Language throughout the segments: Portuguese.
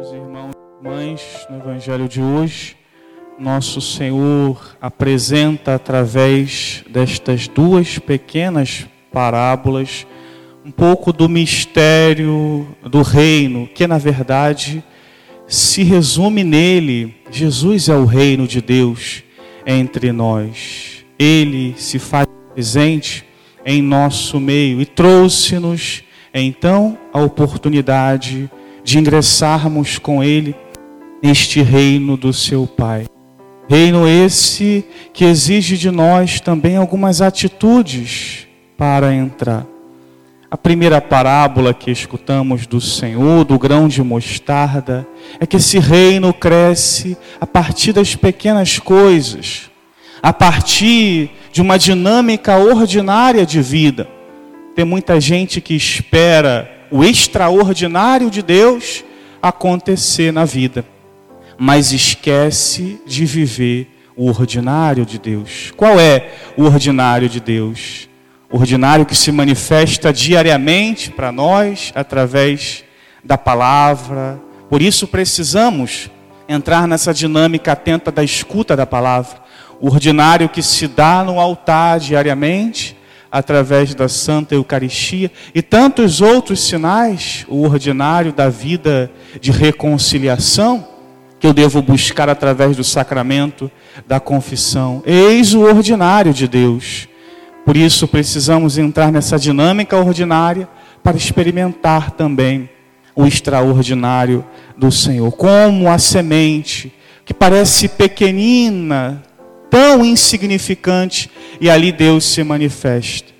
Irmãos e irmãs, no Evangelho de hoje, nosso Senhor apresenta através destas duas pequenas parábolas um pouco do mistério do reino, que na verdade se resume nele. Jesus é o reino de Deus entre nós. Ele se faz presente em nosso meio e trouxe-nos então a oportunidade de ingressarmos com Ele neste reino do seu Pai. Reino esse que exige de nós também algumas atitudes para entrar. A primeira parábola que escutamos do Senhor, do grão de mostarda, é que esse reino cresce a partir das pequenas coisas, a partir de uma dinâmica ordinária de vida. Tem muita gente que espera o extraordinário de Deus acontecer na vida, mas esquece de viver o ordinário de Deus. Qual é o ordinário de Deus? O ordinário que se manifesta diariamente para nós através da palavra. Por isso precisamos entrar nessa dinâmica atenta da escuta da palavra. O ordinário que se dá no altar diariamente através da Santa Eucaristia e tantos outros sinais, o ordinário da vida de reconciliação, que eu devo buscar através do sacramento da confissão. Eis o ordinário de Deus. Por isso precisamos entrar nessa dinâmica ordinária para experimentar também o extraordinário do Senhor, como a semente que parece pequenina, tão insignificante e ali Deus se manifesta.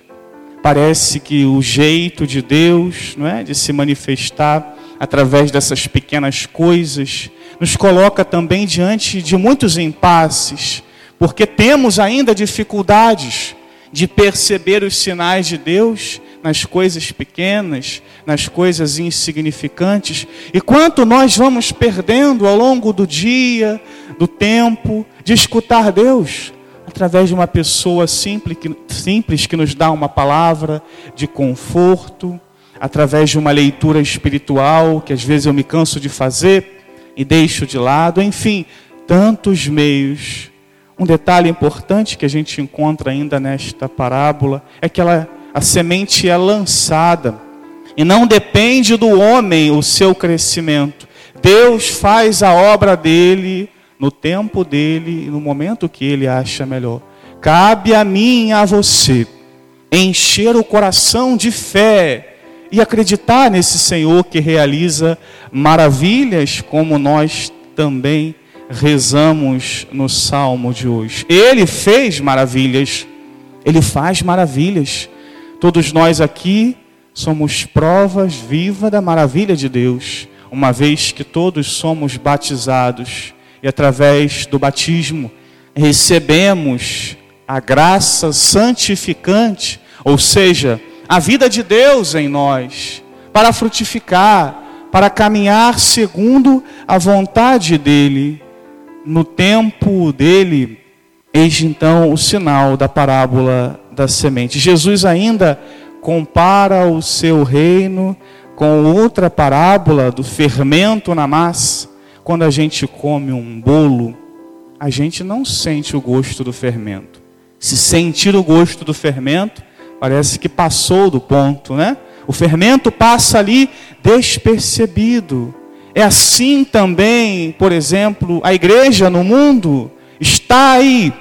Parece que o jeito de Deus, não é, de se manifestar através dessas pequenas coisas, nos coloca também diante de muitos impasses, porque temos ainda dificuldades de perceber os sinais de Deus nas coisas pequenas, nas coisas insignificantes, e quanto nós vamos perdendo ao longo do dia, do tempo, de escutar Deus através de uma pessoa simples que, simples que nos dá uma palavra de conforto, através de uma leitura espiritual que às vezes eu me canso de fazer e deixo de lado, enfim, tantos meios. Um detalhe importante que a gente encontra ainda nesta parábola é que ela, a semente é lançada e não depende do homem o seu crescimento. Deus faz a obra dele no tempo dele e no momento que ele acha melhor. Cabe a mim e a você encher o coração de fé e acreditar nesse Senhor que realiza maravilhas, como nós também rezamos no salmo de hoje. Ele fez maravilhas, ele faz maravilhas. Todos nós aqui somos provas vivas da maravilha de Deus, uma vez que todos somos batizados e através do batismo recebemos a graça santificante, ou seja, a vida de Deus em nós, para frutificar, para caminhar segundo a vontade dEle, no tempo dEle. Eis então o sinal da parábola da semente. Jesus ainda compara o seu reino com outra parábola do fermento na massa quando a gente come um bolo, a gente não sente o gosto do fermento. Se sentir o gosto do fermento, parece que passou do ponto, né? O fermento passa ali despercebido. É assim também, por exemplo, a igreja no mundo está aí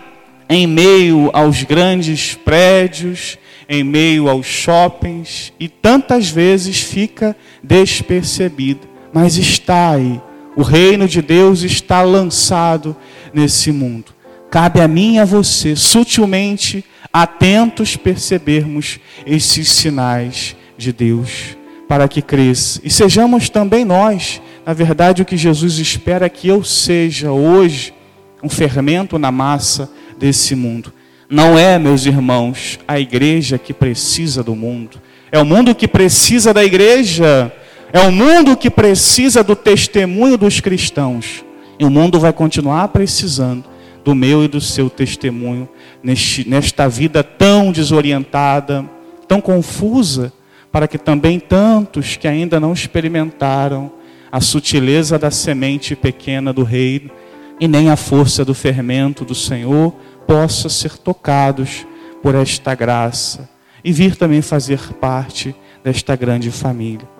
em meio aos grandes prédios, em meio aos shoppings e tantas vezes fica despercebida, mas está aí o reino de Deus está lançado nesse mundo. Cabe a mim e a você, sutilmente, atentos, percebermos esses sinais de Deus, para que cresça. E sejamos também nós, na verdade, o que Jesus espera que eu seja hoje, um fermento na massa desse mundo. Não é, meus irmãos, a igreja que precisa do mundo, é o mundo que precisa da igreja. É o mundo que precisa do testemunho dos cristãos. E o mundo vai continuar precisando do meu e do seu testemunho neste, nesta vida tão desorientada, tão confusa, para que também tantos que ainda não experimentaram a sutileza da semente pequena do reino e nem a força do fermento do Senhor possa ser tocados por esta graça e vir também fazer parte desta grande família.